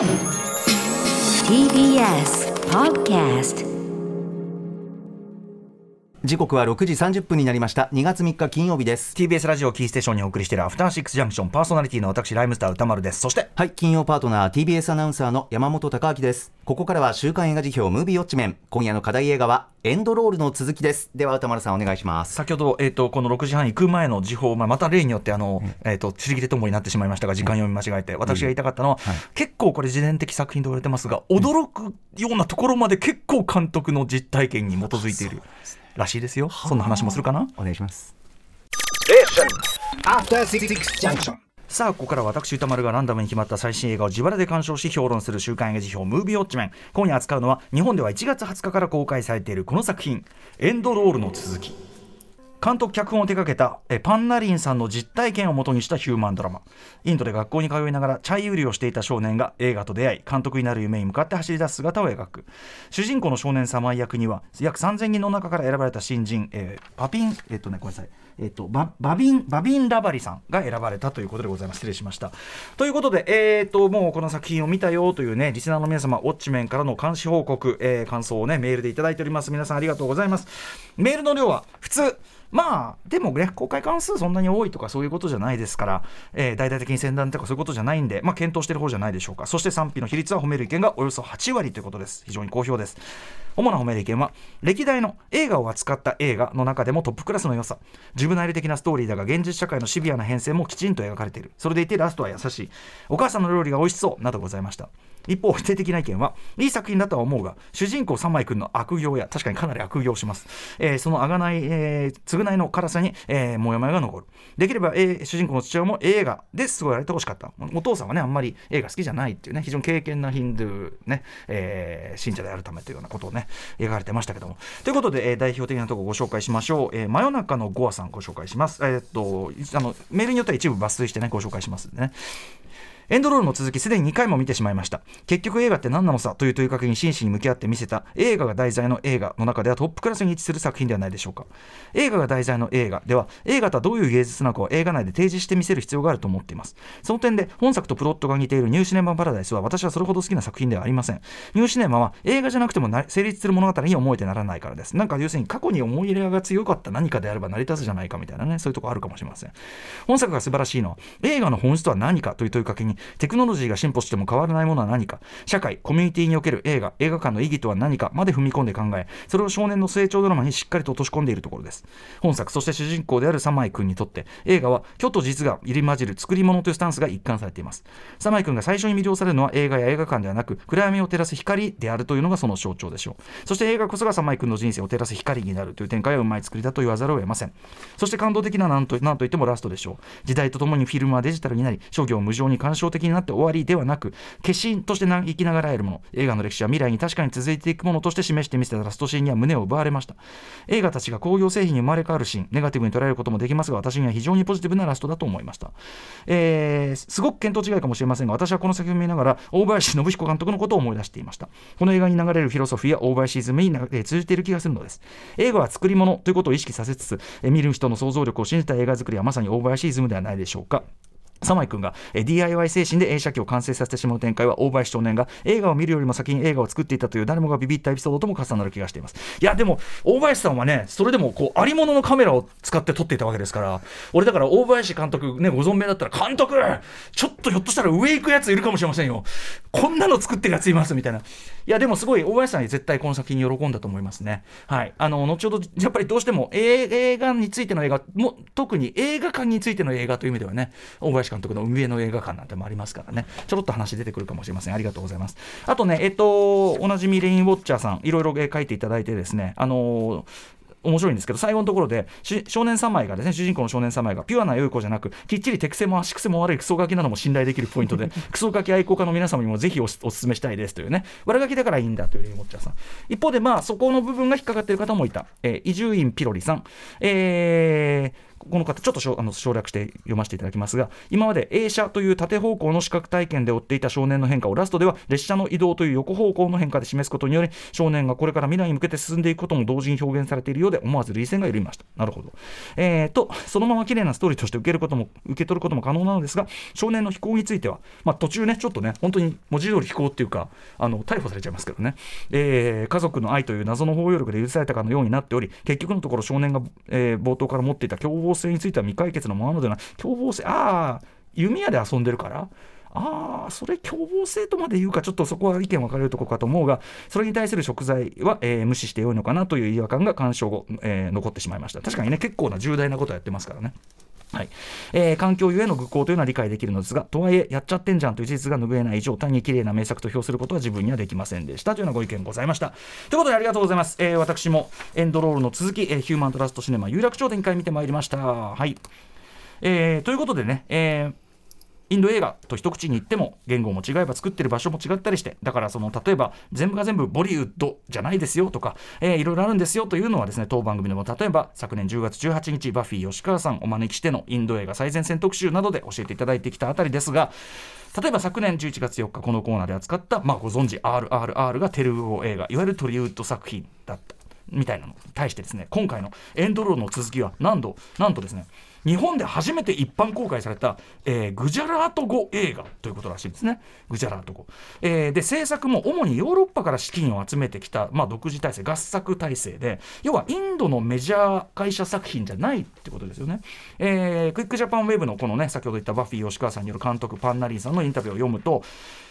TBS Podcast 時刻は6時30分になりました。2月3日金曜日です。TBS ラジオキーステーションにお送りしているアフターシックスジャンクション。パーソナリティの私ライムスター歌丸です。そしてはい金曜パートナー TBS アナウンサーの山本貴明ですここからは週刊映画辞表ムービーウォッチメン。今夜の課題映画はエンドロールの続きです。では歌丸さんお願いします。先ほど、えー、とこの6時半行く前の時報、まあ、また例によってあの、えー、と釣り切れともになってしまいましたが時間読み間違えて、私が言いたかったのは、結構これ自伝的作品と言われてますが驚くようなところまで結構監督の実体験に基づいているらしいですよ。そんな話もするかな？お願いしますさあここから私歌丸がランダムに決まった最新映画を自腹で鑑賞し評論する週刊映画辞表ムービーウォッチメン。今夜扱うのは日本では1月20日から公開されているこの作品エンドロールの続き。監督脚本を手掛けたえパンナリンさんの実体験をもとにしたヒューマンドラマ。インドで学校に通いながらチャイ売りをしていた少年が映画と出会い監督になる夢に向かって走り出す姿を描く。主人公の少年サマイ役には約3000人の中から選ばれた新人、えーパピンえっとねごめんなさい。えっと、ババビンバビン・ラバリさんが選ばれたということでございます。失礼しました。ということで、えー、ともうこの作品を見たよというね、リスナーの皆様、ウォッチメンからの監視報告、えー感想をね、メールでいただいております。皆さんありがとうございます。メールの量は普通、まあ、でもね、公開関数そんなに多いとかそういうことじゃないですから、えー大々的に宣伝とかそういうことじゃないんで、まあ、検討している方じゃないでしょうか。そして賛否の比率は褒める意見がおよそ8割ということです。非常に好評です。主な褒める意見は、歴代の映画を扱った映画の中でもトップクラスの良さ、ジブナイル的なストーリーだが、現実社会のシビアな変遷もきちんと描かれている。それでいて、ラストは優しい。お母さんの料理が美味しそう、などございました。一方、否定的な意見は、いい作品だとは思うが、主人公三枚君の悪行や、確かにかなり悪行します。えーそのあがない、えー償いの辛さに、えー、もやもやが残る。できれば、えー主人公の父親も映画で過ごられてほしかった。お父さんはね、あんまり映画好きじゃないっていうね、非常に敬虔なヒンドゥー、ね、えー信者であるためというようなことをね、描かれてましたけども。ということで、えー代表的なところご紹介しましょう。えー真夜中のゴアさんご紹介します。えーっと、あの、メールによっては一部抜粋してね、ご紹介しますんでね。エンドロールの続きすでに2回も見てしまいました。結局映画って何なのさ？という問いかけに真摯に向き合って見せた。映画が題材の映画の中ではトップクラスに位置する作品ではないでしょうか。映画が題材の映画では映画とはどういう芸術なのかを映画内で提示して見せる必要があると思っています。その点で本作とプロットが似ているニューシネマパラダイスは私はそれほど好きな作品ではありません。ニューシネマは映画じゃなくても成立する物語に思えてならないからです。なんか要するに過去に思い入れが強かった何かであれば成り立つじゃないかみたいなねそういうとこあるかもしれません。本作が素晴らしいのは映画の本質とは何かという問いかけにテクノロジーが進歩しても変わらないものは何か。社会コミュニティにおける映画映画館の意義とは何かまで踏み込んで考えそれを少年の成長ドラマにしっかりと落とし込んでいるところです。本作そして主人公であるサマイ君にとって映画は虚と実が入り混じる作り物というスタンスが一貫されています。サマイ君が最初に魅了されるのは映画や映画館ではなく暗闇を照らす光であるというのがその象徴でしょう。そして映画こそがサマイ君の人生を照らす光になるという展開はうまい作りだと言わざるを得ません。そして感動的ななんとなんといってもラストでしょう。時代とともにフィルムはデジタルになり商業無常に干渉的になって終わりではなく化身として生きながらえるもの。映画の歴史は未来に確かに続いていくものとして示してみせたラストシーンには胸を奪われました。映画たちが工業製品に生まれ変わるシーン。ネガティブに捉えることもできますが私には非常にポジティブなラストだと思いました、えーすごく見当違いかもしれませんが私はこの作品を見ながら大林信彦監督のことを思い出していました。この映画に流れるフィロソフィーや大林イズムにえ通じている気がするのです。映画は作り物ということを意識させつつ見る人の想像力を信じた映画作りはまさに大林イズムではないでしょうか。サマイ君が DIY 精神で映写機を完成させてしまう展開は大林少年が映画を見るよりも先に映画を作っていたという誰もがビビったエピソードとも重なる気がしています。いやでも大林さんはねそれでもこうありもののカメラを使って撮っていたわけですから俺だから大林監督ねご存命だったら監督ちょっとひょっとしたら上行くやついるかもしれませんよ。こんなの作ってるやついますみたいな。いやでもすごい大林さんに絶対この作品喜んだと思いますね。はい。あの後ほどやっぱりどうしても映画についての映画も特に映画館についての映画という意味ではね大林監督の運営の映画館なんてもありますからね。ちょろっと話出てくるかもしれません。ありがとうございます。あとねえっとおなじみレインウォッチャーさんいろいろ書いていただいてですねあの面白いんですけど最後のところでし少年3枚がですね主人公の少年3枚がピュアな良い子じゃなくきっちり手癖も足癖も悪いクソガキなども信頼できるポイントでクソガキ愛好家の皆様にもぜひおすお勧めしたいですというね悪ガキだからいいんだというレインウォッチャーさん。一方でまあそこの部分が引っかかっている方もいた。伊集院ピロリさん。えーこの方ちょっとあの省略して読ませていただきますが今まで映写という縦方向の視覚体験で追っていた少年の変化をラストでは列車の移動という横方向の変化で示すことにより少年がこれから未来に向けて進んでいくことも同時に表現されているようで思わず涙腺が緩みました。なるほど、えーと、そのまま綺麗なストーリーとして受けることも受け取ることも可能なのですが少年の飛行については、まあ、途中ねちょっとね本当に文字通り飛行っていうかあの逮捕されちゃいますけどね、えー、家族の愛という謎の包容力で許されたかのようになっており結局のところ少年が、えー、冒頭から持っていた凶暴性については未解決のままのではない凶暴性ああ弓矢で遊んでるからああ、それ凶暴性とまで言うか、ちょっとそこは意見分かれるとこかと思うが、それに対する食材は、えー、無視してよいのかなという違和感が鑑賞後、えー、残ってしまいました。確かにね、結構な重大なことをやってますからね。はいえー、環境ゆえの愚行というのは理解できるのですが、とはいえ、やっちゃってんじゃんという事実が拭えない以上、単に綺麗な名作と評することは自分にはできませんでしたというようなご意見ございました。ということで、ありがとうございます。えー、私もエンドロールの続き、えー、ヒューマントラストシネマ有楽町展開見てまいりました。はい。えー、ということでね、えーインド映画と一口に言っても言語も違えば作ってる場所も違ったりしてだからその例えば全部が全部ボリウッドじゃないですよとか、えー、いろいろあるんですよというのはですね当番組でも例えば昨年10月18日バフィー吉川さんお招きしてのインド映画最前線特集などで教えていただいてきたあたりですが例えば昨年11月4日このコーナーで扱った、まあ、ご存知 RRR がテルグ語映画いわゆるトリウッド作品だった。みたいなのに対してですね今回のエンドロールの続きは何度なんとですね日本で初めて一般公開された、えー、グジャラート語映画ということらしいですね。グジャラート語。えー、で、制作も主にヨーロッパから資金を集めてきた、まあ、独自体制、合作体制で、要はインドのメジャー会社作品じゃないってことですよね。えー、クイックジャパンウェブのこのね、先ほど言ったバフィー吉川さんによる監督、パン・ナリンさんのインタビューを読むと、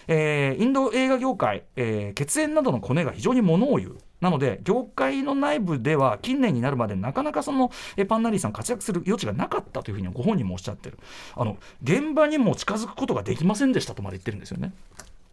えー、インド映画業界、えー、血縁などのコネが非常にものを言う。なので、業界の内部では近年になるまでなかなかそのパン・ナリンさん活躍する余地がなかったというふうにご本人もおっしゃってる。あの現場にも近づくことができませんでしたとまで言ってるんですよね。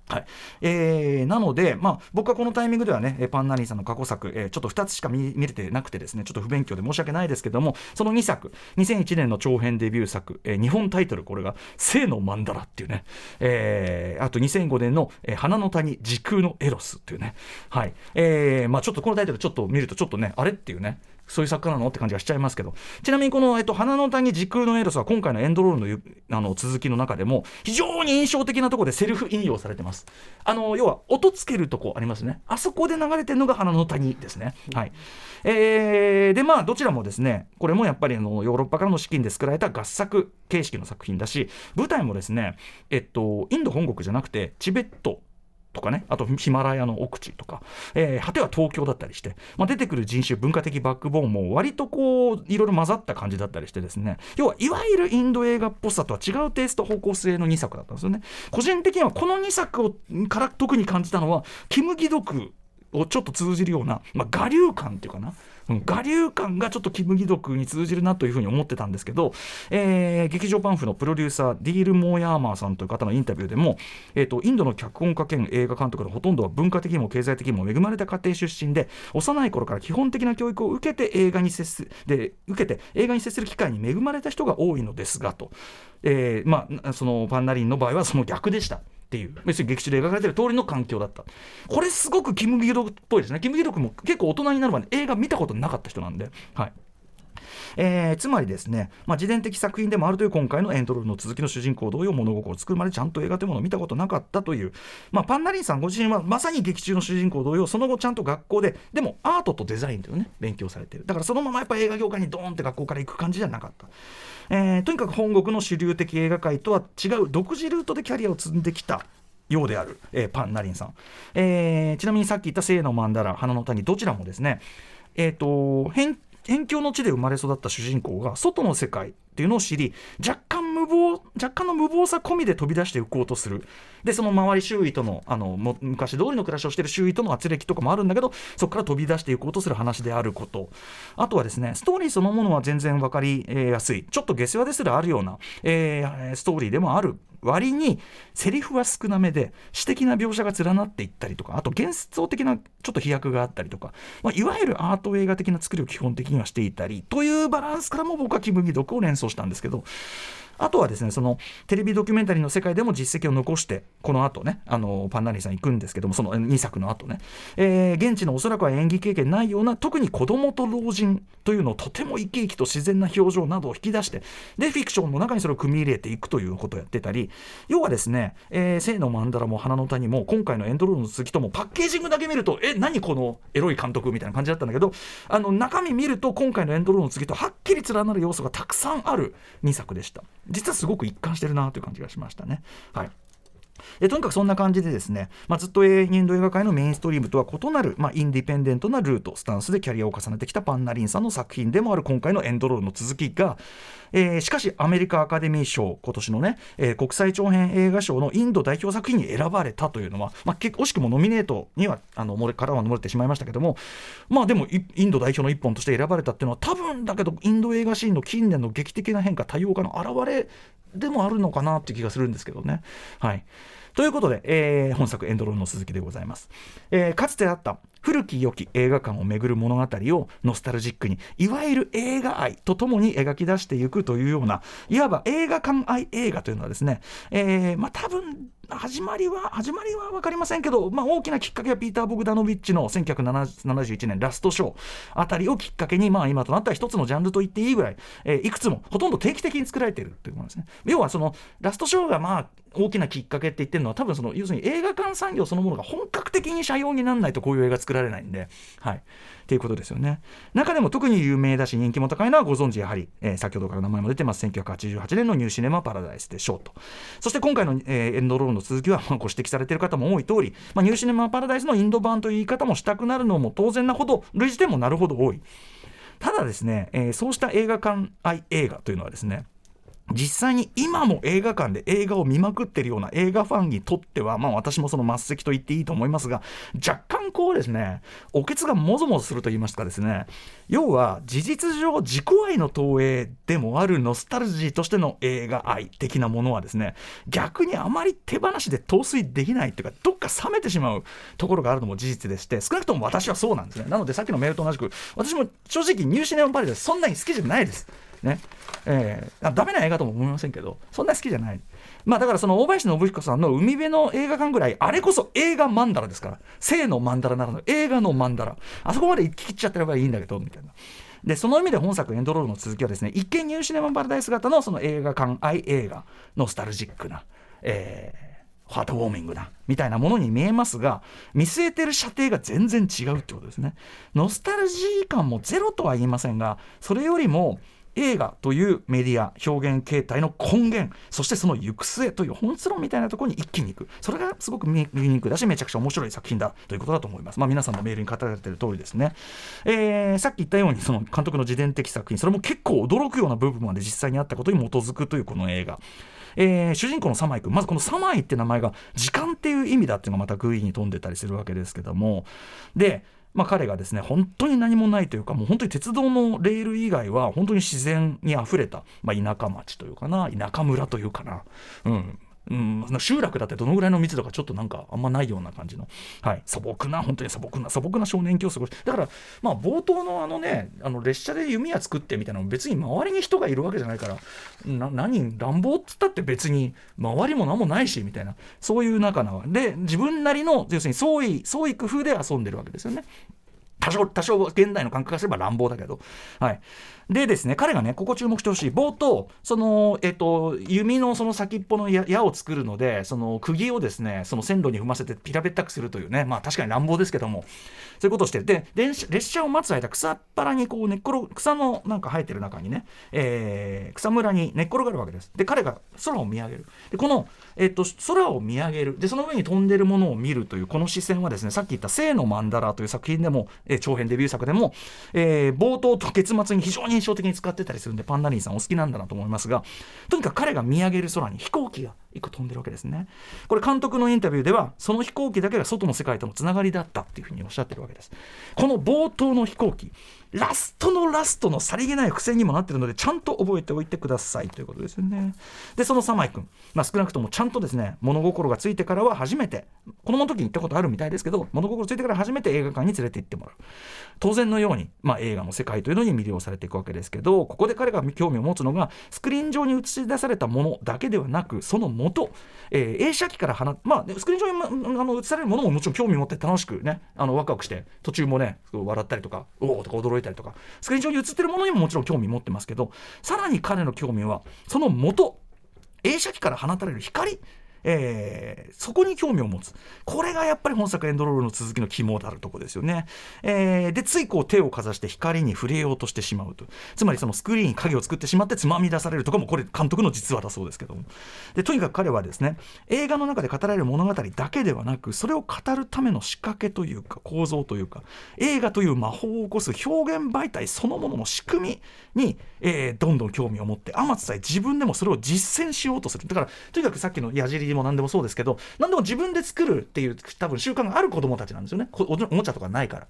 はい。えー、なので、まあ、僕はこのタイミングではね、パン・ナリンさんの過去作、えー、ちょっと2つしか見れてなくてですね、ちょっと不勉強で申し訳ないですけども、その2作、2001年の長編デビュー作、えー、日本タイトル、これが、性の曼荼羅っていうね、えー、あと2005年の、えー、花の谷時空のエロスっていうね、はい。えーまあ、ちょっとこのタイトルちょっと見ると、ちょっとね、あれっていうね、そういう作家なの？って感じがしちゃいますけど。ちなみにこの、えっと、花の谷時空のエロスは今回のエンドロールのあの続きの中でも非常に印象的なところでセルフ引用されてます。あの要は音つけるとこありますね。あそこで流れてるのが花の谷ですね、はい。えー、でまあどちらもですねこれもやっぱりあのヨーロッパからの資金で作られた合作形式の作品だし舞台もですねえっとインド本国じゃなくてチベットとかね。あとヒマラヤの奥地とか、えー、果ては東京だったりして、まあ、出てくる人種文化的バックボーンも割とこういろいろ混ざった感じだったりしてですね。要はいわゆるインド映画っぽさとは違うテイスト方向性の2作だったんですよね。個人的にはこの2作をから特に感じたのはキム・ギドクをちょっと通じるような、まあ、我流感っていうかな。我流感がちょっとキム・ギドクに通じるなというふうに思ってたんですけど、えー、劇場パンフのプロデューサーディール・モーヤーマーさんという方のインタビューでも、えーと、インドの脚本家兼映画監督のほとんどは文化的にも経済的にも恵まれた家庭出身で幼い頃から基本的な教育を受けて映画に接すで受けて映画に接する機会に恵まれた人が多いのですがと、えー、まあそのパンナリンの場合はその逆でした。っていう。別に劇中で描かれてる通りの環境だった。これすごくキム・ギドクっぽいですね。キム・ギドクも結構大人になるまで映画見たことなかった人なんで。はい。えー、つまりですね、まあ、自伝的作品でもあるという今回のエントロールの続きの主人公同様物心を作るまでちゃんと映画というものを見たことなかったという、まあ、パンナリンさんご自身はまさに劇中の主人公同様その後ちゃんと学校ででもアートとデザインというね勉強されてるだからそのままやっぱ映画業界にドーンって学校から行く感じじゃなかった。えー、とにかく本国の主流的映画界とは違う独自ルートでキャリアを積んできたようである、えー、パンナリンさん、えー、ちなみにさっき言った聖の曼荼羅花の谷どちらもですねえーと、辺境の地で生まれ育った主人公が外の世界っていうのを知り若干無謀若干の無謀さ込みで飛び出していこうとする。でその周り周囲とのあの昔通りの暮らしをしている周囲との圧力とかもあるんだけどそこから飛び出していこうとする話であること。あとはですねストーリーそのものは全然分かりやすい。ちょっと下世話ですらあるような、えー、ストーリーでもある割にセリフは少なめで詩的な描写が連なっていったりとかあと幻想的なちょっと飛躍があったりとか、まあ、いわゆるアート映画的な作りを基本的にはしていたりというバランスからも僕は気分に毒を連想したんですけどあとはですねそのテレビドキュメンタリーの世界でも実績を残してこの後ねあのパンナリーさん行くんですけどもその2作の後ね、えー、現地のおそらくは演技経験ないような特に子供と老人というのをとても生き生きと自然な表情などを引き出してでフィクションの中にそれを組み入れていくということをやってたり要はですね、えー、聖の曼荼羅も花の谷も今回のエンドロールの続きともパッケージングだけ見るとえ何このエロい監督みたいな感じだったんだけどあの中身見ると今回のエンドロールの続きとはっきり連なる要素がたくさんある2作でした。実はすごく一貫してるなという感じがしましたね。はい。えとにかくそんな感じでですね、まあ、ずっと永遠インド映画界のメインストリームとは異なる、まあ、インディペンデントなルートスタンスでキャリアを重ねてきたパンナリンさんの作品でもある今回のエンドロールの続きが、えー、しかしアメリカアカデミー賞今年のね、えー、国際長編映画賞のインド代表作品に選ばれたというのは、まあ、惜しくもノミネートにはあのからは漏れてしまいましたけどもまあでもインド代表の一本として選ばれたっていうのは多分だけどインド映画シーンの近年の劇的な変化多様化の表れでもあるのかなって気がするんですけどね。はいということで、えー、本作エンドロールの鈴木でございます、えー、かつてあった古き良き映画館を巡る物語をノスタルジックにいわゆる映画愛とともに描き出していくというようないわば映画館愛映画というのはですね、えー、まあ多分始まりは始まりは分かりませんけど、まあ、大きなきっかけはピーター・ボグダノビッチの1971年ラストショーあたりをきっかけに、まあ、今となったら一つのジャンルと言っていいぐらい、えー、いくつもほとんど定期的に作られているということですね。要はそのラストショーがまあ大きなきっかけって言ってるのは多分その要するに映画館産業そのものが本格的に社用にならないとこういう映画作られないんで、はい、っていうことですよね。中でも特に有名だし人気も高いのはご存知やはり、えー、先ほどから名前も出てます。1988年のニューシネマ・パラダイスでしょうと。そして今回の、えー、エンドロールの続きは、まあ、ご指摘されている方も多い通り、まあ、ニューシネマ・パラダイスのインド版という言い方もしたくなるのも当然なほど類似点もなるほど多い。ただですね、えー、そうした映画館愛映画というのはですね実際に今も映画館で映画を見まくってるような映画ファンにとっては、まあ私もその末席と言っていいと思いますが、若干こうですね、おけつがもぞもぞすると言いますかですね、要は事実上自己愛の投影でもあるノスタルジーとしての映画愛的なものはですね、逆にあまり手放しで陶酔できないというか、どっか冷めてしまうところがあるのも事実でして、少なくとも私はそうなんですね。なのでさっきのメールと同じく、私も正直ニューシネマパリでそんなに好きじゃないです。ねえー、ダメな映画とも思いませんけどそんな好きじゃない。まあだからその大林信彦さんの海辺の映画館ぐらいあれこそ映画マンダラですから性のマンダラならぬ映画のマンダラあそこまで行き切っちゃってればいいんだけどみたいな。でその意味で本作エンドロールの続きはですね一見ニューシネマパラダイス型のその映画館愛映画ノスタルジックな、えー、ハートウォーミングなみたいなものに見えますが見据えてる射程が全然違うってことですねノスタルジー感もゼロとは言いませんがそれよりも映画というメディア表現形態の根源そしてその行く末という本質論みたいなところに一気にいく。それがすごく見にく。いだしめちゃくちゃ面白い作品だということだと思います、まあ、皆さんのメールに語られている通りですね、えー、さっき言ったようにその監督の自伝的作品それも結構驚くような部分まで実際にあったことに基づくというこの映画。えー、主人公のサマイ君まずこのサマイって名前が時間っていう意味だっていうのがまた偶意に富んでたりするわけですけども。でまあ、彼がですね本当に何もないというかもう本当に鉄道のレール以外は本当に自然にあふれた、まあ、田舎町というかな田舎村というかな、うん、うん、集落だってどのぐらいの密度かちょっとなんかあんまないような感じの、はい、素朴な本当に素朴な素朴な少年教師だからまあ冒頭のあのねあの列車で弓矢作ってみたいなの別に周りに人がいるわけじゃないからな何乱暴っつったって別に周りも何もないしみたいなそういう中なわで自分なりの要するに創意創意工夫で遊んでるわけですよね。多少、多少現代の感覚化すれば乱暴だけど。はい。でですね、彼がね、ここ注目してほしい。冒頭、その、えっと、弓のその先っぽの矢を作るので、その釘をですね、その線路に踏ませてピラペッタくするというね、まあ確かに乱暴ですけども、そういうことをして。で、列車を待つ間、草っぱらにこう寝っ転草のなんか生えてる中にね、えー、草むらに寝っ転がるわけです。で、彼が空を見上げる。で、この、えっと、空を見上げる。で、その上に飛んでるものを見るという、この視線はですね、さっき言った聖の曼荼羅という作品でも、えー、長編デビュー作でも、えー、冒頭と結末に非常に印象的に使ってたりするんでパンダリンさんお好きなんだなと思いますがとにかく彼が見上げる空に飛行機が1個飛んでるわけですね。これ監督のインタビューではその飛行機だけが外の世界とのつながりだったっていうふうにおっしゃってるわけです。この冒頭の飛行機ラストのラストのさりげない伏線にもなってるのでちゃんと覚えておいてくださいということですよね。でそのサマイ君、まあ、少なくともちゃんとですね物心がついてからは初めて子供の時に行ったことあるみたいですけど物心ついてから初めて映画館に連れて行ってもらう。当然のように、まあ、映画の世界というのに魅了されていくわけですけどここで彼が興味を持つのがスクリーン上に映し出されたものだけではなくその元、えー、映写機から放まあ、スクリーン上に、あの映されるものももちろん興味持って楽しくねあのワクワクして途中もね笑ったりとかおおとか驚いたりとかスクリーン上に映ってるものにももちろん興味持ってますけどさらに彼の興味はその元映写機から放たれる光えー、そこに興味を持つ。これがやっぱり本作エンドロールの続きの肝であるとこですよね、えー、でついこう手をかざして光に触れようとしてしまうと。つまりそのスクリーン影を作ってしまってつまみ出されるとかもこれ監督の実話だそうですけども。でとにかく彼はですね映画の中で語られる物語だけではなくそれを語るための仕掛けというか構造というか映画という魔法を起こす表現媒体そのものの仕組みに、えー、どんどん興味を持ってあまつさえ自分でもそれを実践しようとする。だからとにかくさっきの矢尻も何でもそうですけど何でも自分で作るっていう多分習慣がある子どもたちなんですよね。おもちゃとかないから、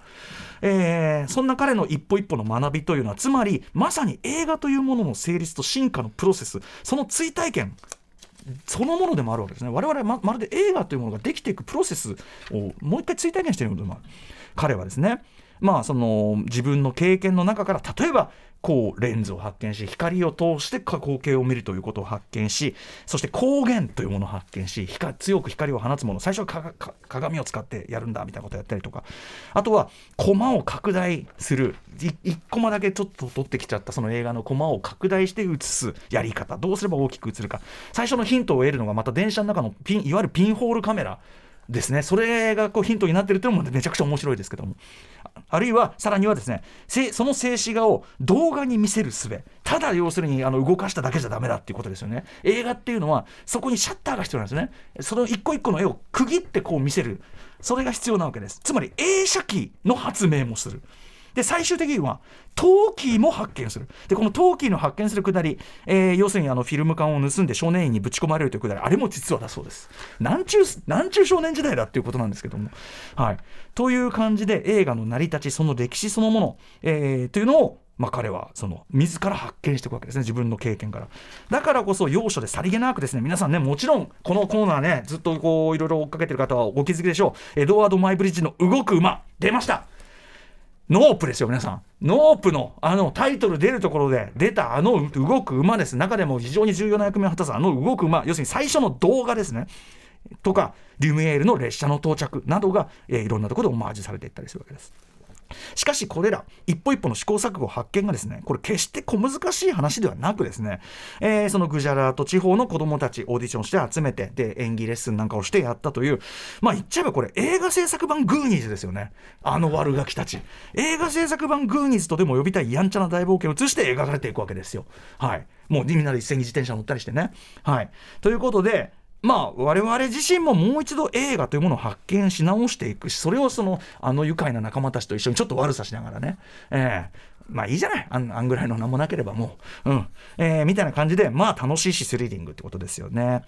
えー、そんな彼の一歩一歩の学びというのはつまりまさに映画というものの成立と進化のプロセスその追体験そのものでもあるわけですね。我々はままるで映画というものができていくプロセスをもう一回追体験しているのでもある。彼はですねまあその自分の経験の中から例えばこうレンズを発見し光を通して光景を見るということを発見しそして光源というものを発見し光強く光を放つもの最初は鏡を使ってやるんだみたいなことをやったりとか。あとはコマを拡大する。1コマだけちょっと撮ってきちゃったその映画のコマを拡大して映すやり方。どうすれば大きく映るか。最初のヒントを得るのがまた電車の中のピンいわゆるピンホールカメラですね。それがこうヒントになってるっていうのもめちゃくちゃ面白いですけども。あるいはさらにはですねその静止画を動画に見せる術。ただ要するにあの動かしただけじゃダメだっていうことですよね。映画っていうのはそこにシャッターが必要なんですね。その一個一個の絵を区切ってこう見せる。それが必要なわけです。つまり映写機の発明もする。で最終的には陶器も発見する。でこの陶器の発見するくだり、えー、要するにあのフィルム缶を盗んで少年院にぶち込まれるというくだりあれも実はだそうです。なんちゅうなんちゅう少年時代だっていうことなんですけども。はい。という感じで映画の成り立ちその歴史そのもの、えー、というのをまあ、彼はその自ら発見していくわけですね。自分の経験から。だからこそ要所でさりげなくですね皆さんねもちろんこのコーナーねずっとこういろいろ追っかけてる方はお気づきでしょう。エドワード・マイブリッジの動く馬出ました。ノープですよ、皆さん。ノープのあのタイトル出るところで出たあの動く馬です。中でも非常に重要な役目を果たすあの動く馬、要するに最初の動画ですね。とか、リュミエールの列車の到着などが、えー、いろんなところでオマージュされていったりするわけです。しかしこれら一歩一歩の試行錯誤発見がですねこれ決して小難しい話ではなくですね、えー、そのグジャラート地方の子どもたちオーディションして集めてで演技レッスンなんかをしてやったというまあ言っちゃえばこれ映画制作版グーニーズですよね。あの悪ガキたち。映画制作版グーニーズとでも呼びたいやんちゃな大冒険を移して描かれていくわけですよ。はい。もうみんなで一斉に自転車乗ったりしてね。はい。ということでまあ我々自身ももう一度映画というものを発見し直していく。しそれをそのあの愉快な仲間たちと一緒にちょっと悪さしながらね、えー、まあいいじゃない。あんあんぐらいの名もなければもう、うん。えー、みたいな感じでまあ楽しいしスリリングってことですよね。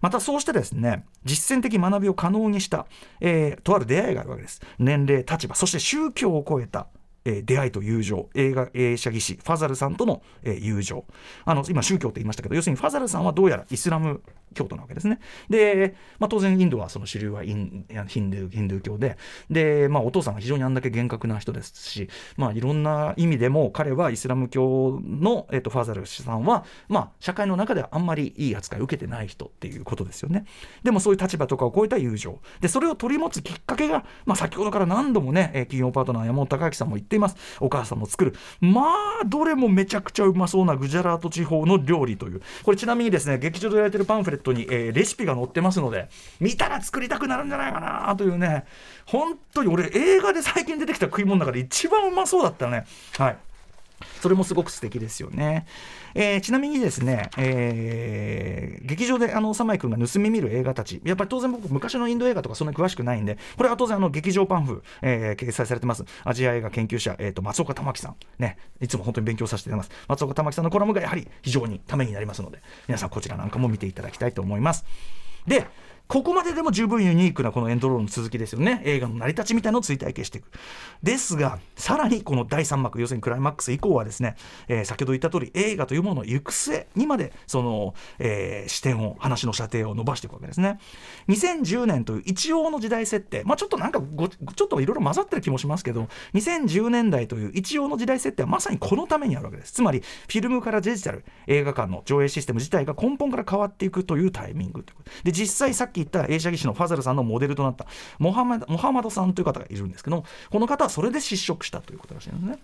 またそうしてですね実践的学びを可能にした、えー、とある出会いがあるわけです。年齢立場そして宗教を超えた。えー、出会いと友情。映画映写技師ファザルさんとの、えー、友情。あの今宗教って言いましたけど要するにファザルさんはどうやらイスラム教徒なわけですね。で、まあ、当然インドはその主流はインヒンドゥーヒンドゥー教で。で、まあ、お父さんが非常にあんだけ厳格な人ですし、まあ、いろんな意味でも彼はイスラム教の、えーと、ファザルさんは、まあ、社会の中ではあんまりいい扱いを受けてない人っていうことですよね。でもそういう立場とかを超えた友情。でそれを取り持つきっかけが、まあ、先ほどから何度もね企業パートナー山本隆明さんも言っています。お母さんも作る。まあどれもめちゃくちゃうまそうなグジャラート地方の料理という。これちなみにですね劇場でやられてるパンフレットに、えー、レシピが載ってますので見たら作りたくなるんじゃないかなというね。本当に俺映画で最近出てきた食い物の中で一番うまそうだったね。はい。それもすごく素敵ですよね。えー、ちなみにですね、えー、劇場であのサマイ君が盗み見る映画たち、やっぱり当然僕、昔のインド映画とかそんなに詳しくないんで、これは当然あの劇場パンフ、えー、掲載されてます、アジア映画研究者、えーと、松岡玉樹さん、ね、いつも本当に勉強させていただきます、松岡玉樹さんのコラムがやはり非常にためになりますので、皆さん、こちらなんかも見ていただきたいと思います。でここまででも十分ユニークなこのエンドロールの続きですよね。映画の成り立ちみたいのを追体系していく。ですがさらにこの第3幕要するにクライマックス以降はですね、えー、先ほど言った通り映画というものの行く末にまでその、えー、視点を話の射程を伸ばしていくわけですね。2010年という一応の時代設定。まあちょっとなんかごちょっといろいろ混ざってる気もしますけど2010年代という一応の時代設定はまさにこのためにあるわけです。つまりフィルムからデジタル映画館の上映システム自体が根本から変わっていくというタイミングで実際さっき言った映写技師のファザルさんのモデルとなったモハマモハマドさんという方がいるんですけどこの方はそれで失職したということらしいんですね。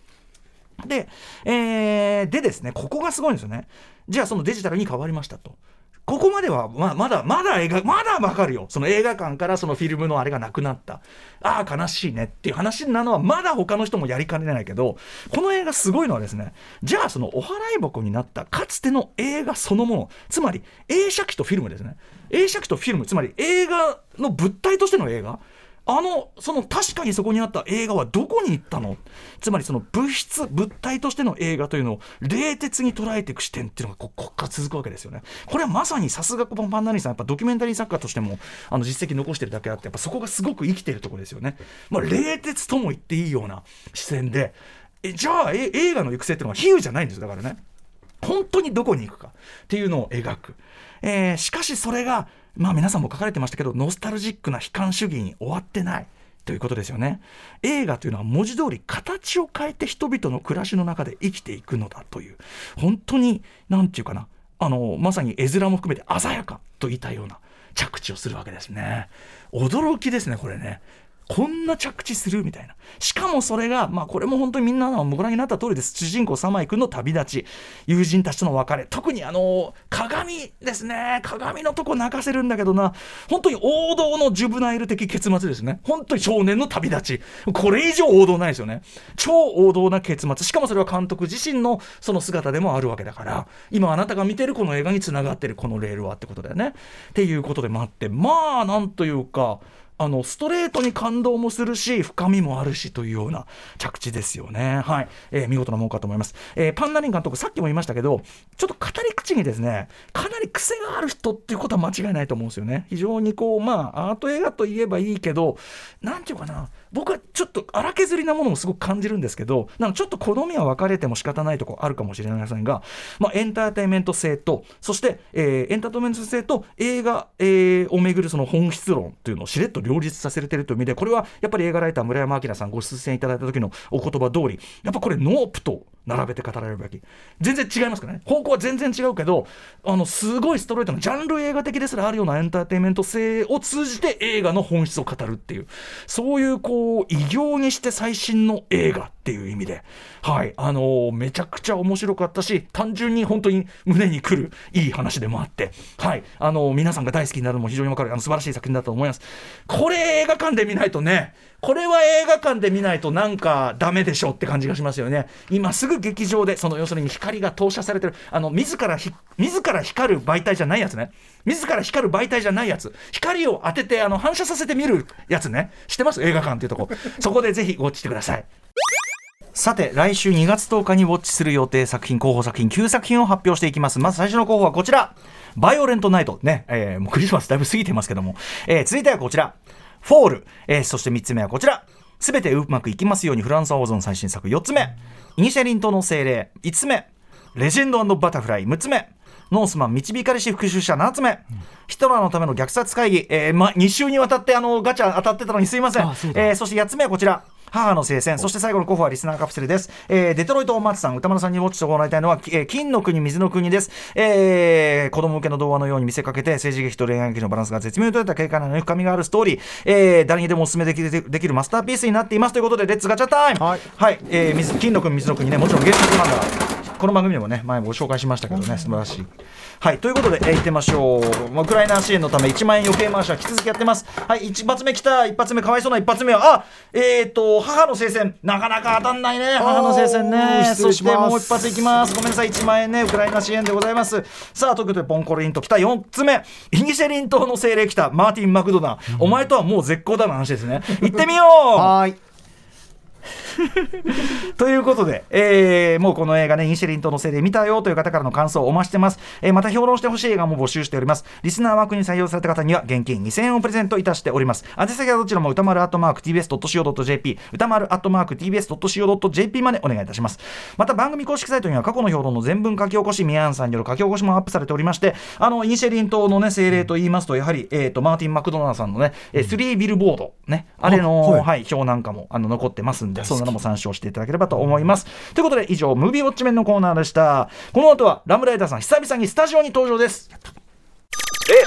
で,、えー、でですねここがすごいんですよね。じゃあそのデジタルに変わりましたと。ここまでは、ま、まだ、まだ映画、まだわかるよ。その映画館からそのフィルムのあれがなくなった。ああ、悲しいねっていう話なのは、まだ他の人もやりかねないけど、この映画すごいのはですね、じゃあそのお払い箱になったかつての映画そのもの、つまり映写機とフィルムですね。映写機とフィルム、つまり映画の物体としての映画。あのその確かにそこにあった映画はどこに行ったの？つまりその物質物体としての映画というのを冷徹に捉えていく視点っていうのがここから続くわけですよね。これはまさにさすがパンナリさんやっぱドキュメンタリー作家としてもあの実績残してるだけあってやっぱそこがすごく生きてるところですよね、まあ、冷徹とも言っていいような視線でえじゃあ映画の行く末っていうのは比喩じゃないんですだからね。本当にどこに行くかっていうのを描く、えー、しかしそれがまあ皆さんも書かれてましたけどノスタルジックな悲観主義に終わってない。ということですよね。映画というのは文字通り形を変えて人々の暮らしの中で生きていくのだという。本当に何て言うかな。あのまさに絵面も含めて鮮やかといったような着地をするわけですね。驚きですねこれね。こんな着地するみたいな。しかもそれが、まあこれも本当にみんなのご覧になった通りです。主人公サマイ君の旅立ち、友人たちとの別れ、特にあの、鏡ですね。鏡のとこ泣かせるんだけどな、本当に王道のジュブナイル的結末ですね。本当に少年の旅立ち。これ以上王道ないですよね。超王道な結末。しかもそれは監督自身のその姿でもあるわけだから、今あなたが見てるこの映画につながってるこのレールはってことだよね。っていうことでもあって、まあなんというか、あのストレートに感動もするし深みもあるしというような着地ですよね。はい、えー、見事なものかと思います。えー、パンダリン監督さっきも言いましたけどちょっと語り口にですねかなり癖がある人っていうことは間違いないと思うんですよね。非常にこうまあアート映画といえばいいけど何て言うかな僕はちょっと荒削りなものもすごく感じるんですけどなんかちょっと好みは分かれても仕方ないとこあるかもしれませんが、まあ、エンターテインメント性とそして、えー、エンターテインメント性と映画、えー、をめぐるその本質論というのをしれっと両立させれてるという意味でこれはやっぱり映画ライター村山明さんご出演いただいた時のお言葉通りやっぱこれノープと並べて語られるべき全然違いますからね。方向は全然違うけどあのすごいストレートなジャンル映画的ですらあるようなエンターテインメント性を通じて映画の本質を語るっていう。そういうこう異形にして最新の映画。っていう意味で。はい。あのー、めちゃくちゃ面白かったし単純に本当に胸にくるいい話でもあって。はい。あのー、皆さんが大好きになるのも非常にわかるあの素晴らしい作品だと思います。これ映画館で見ないとねこれは映画館で見ないとなんかダメでしょって感じがしますよね。今すぐ劇場でその要するに光が投射されてるあの自ら自ら光る媒体じゃないやつね。自ら光る媒体じゃないやつ。光を当ててあの反射させて見るやつね。知ってます？映画館っていうとこ。そこでぜひウォッチしてください。さて来週2月10日にウォッチする予定作品候補作品9作品を発表していきます。まず最初の候補はこちら。バイオレントナイト。ね、えー、もうクリスマスだいぶ過ぎてますけども、えー、続いてはこちら。フォール、えー、そして3つ目はこちら。すべてうまくいきますようにフランス・オーゾン最新作。4つ目。イニシェリン島の精霊。5つ目。レジェンドバタフライ。6つ目。ノースマン導かれし復讐者7つ目、うん、ヒトラーのための虐殺会議、えーま、2週にわたってあのガチャ当たってたのにすいません、えー、そして8つ目はこちら母の聖戦そして最後の候補はリスナーカプセルです、えー、デトロイト松さん宇多丸さんにウォッチしてもらいたいのは、えー、金の国水の国です、えー、子供向けの童話のように見せかけて政治劇と恋愛劇のバランスが絶妙に取れた軽快な深みがあるストーリー、えー、誰にでもお勧めできるできるマスターピースになっていますということで Let's ガチャ time。はい、はい、えー、金の国水の国ねもちろん原作なんだこの番組でもね前もご紹介しましたけどね素晴らしい。はいということで、えー、行ってみましょう、まあ、ウクライナ支援のため1万円余計回しは引き続きやってます。はい一発目来た一発目かわいそうな一発目はあえっ、ー、と母の聖戦なかなか当たんないね母の聖戦ね。そしてもう一発いきます。ごめんなさい1万円ねウクライナ支援でございます。さあということでポンコリンと来た。4つ目。イニシェリン島の精霊来た。マーティン・マクドナー、うん、お前とはもう絶好だな話ですね。行ってみよう。はい ということで、えー、もうこの映画ね、インシェリントのせいで見たよという方からの感想をお待ちしてます。えー、また評論してほしい映画も募集しております。リスナー枠に採用された方には現金2000円をプレゼントいたしております。宛先はどちらも歌丸アットマーク TBS.CO.JP、歌丸アットマーク TBS.CO.JP までお願いいたします。また番組公式サイトには過去の評論の全文書き起こし、宮ンさんによる書き起こしもアップされておりまして、あの、インシェリン島のね、精霊と言いますと、やはり、えっ、ー、と、マーティン・マクドナーさんのね、えー、スリービルボード、ね、あれの、はい、はい、表なんかもあの残ってますんで、そんなのも参照していただければと思います。ということで以上ムービーウォッチメンのコーナーでした。この後はラムライダーさん久々にスタジオに登場です。えっ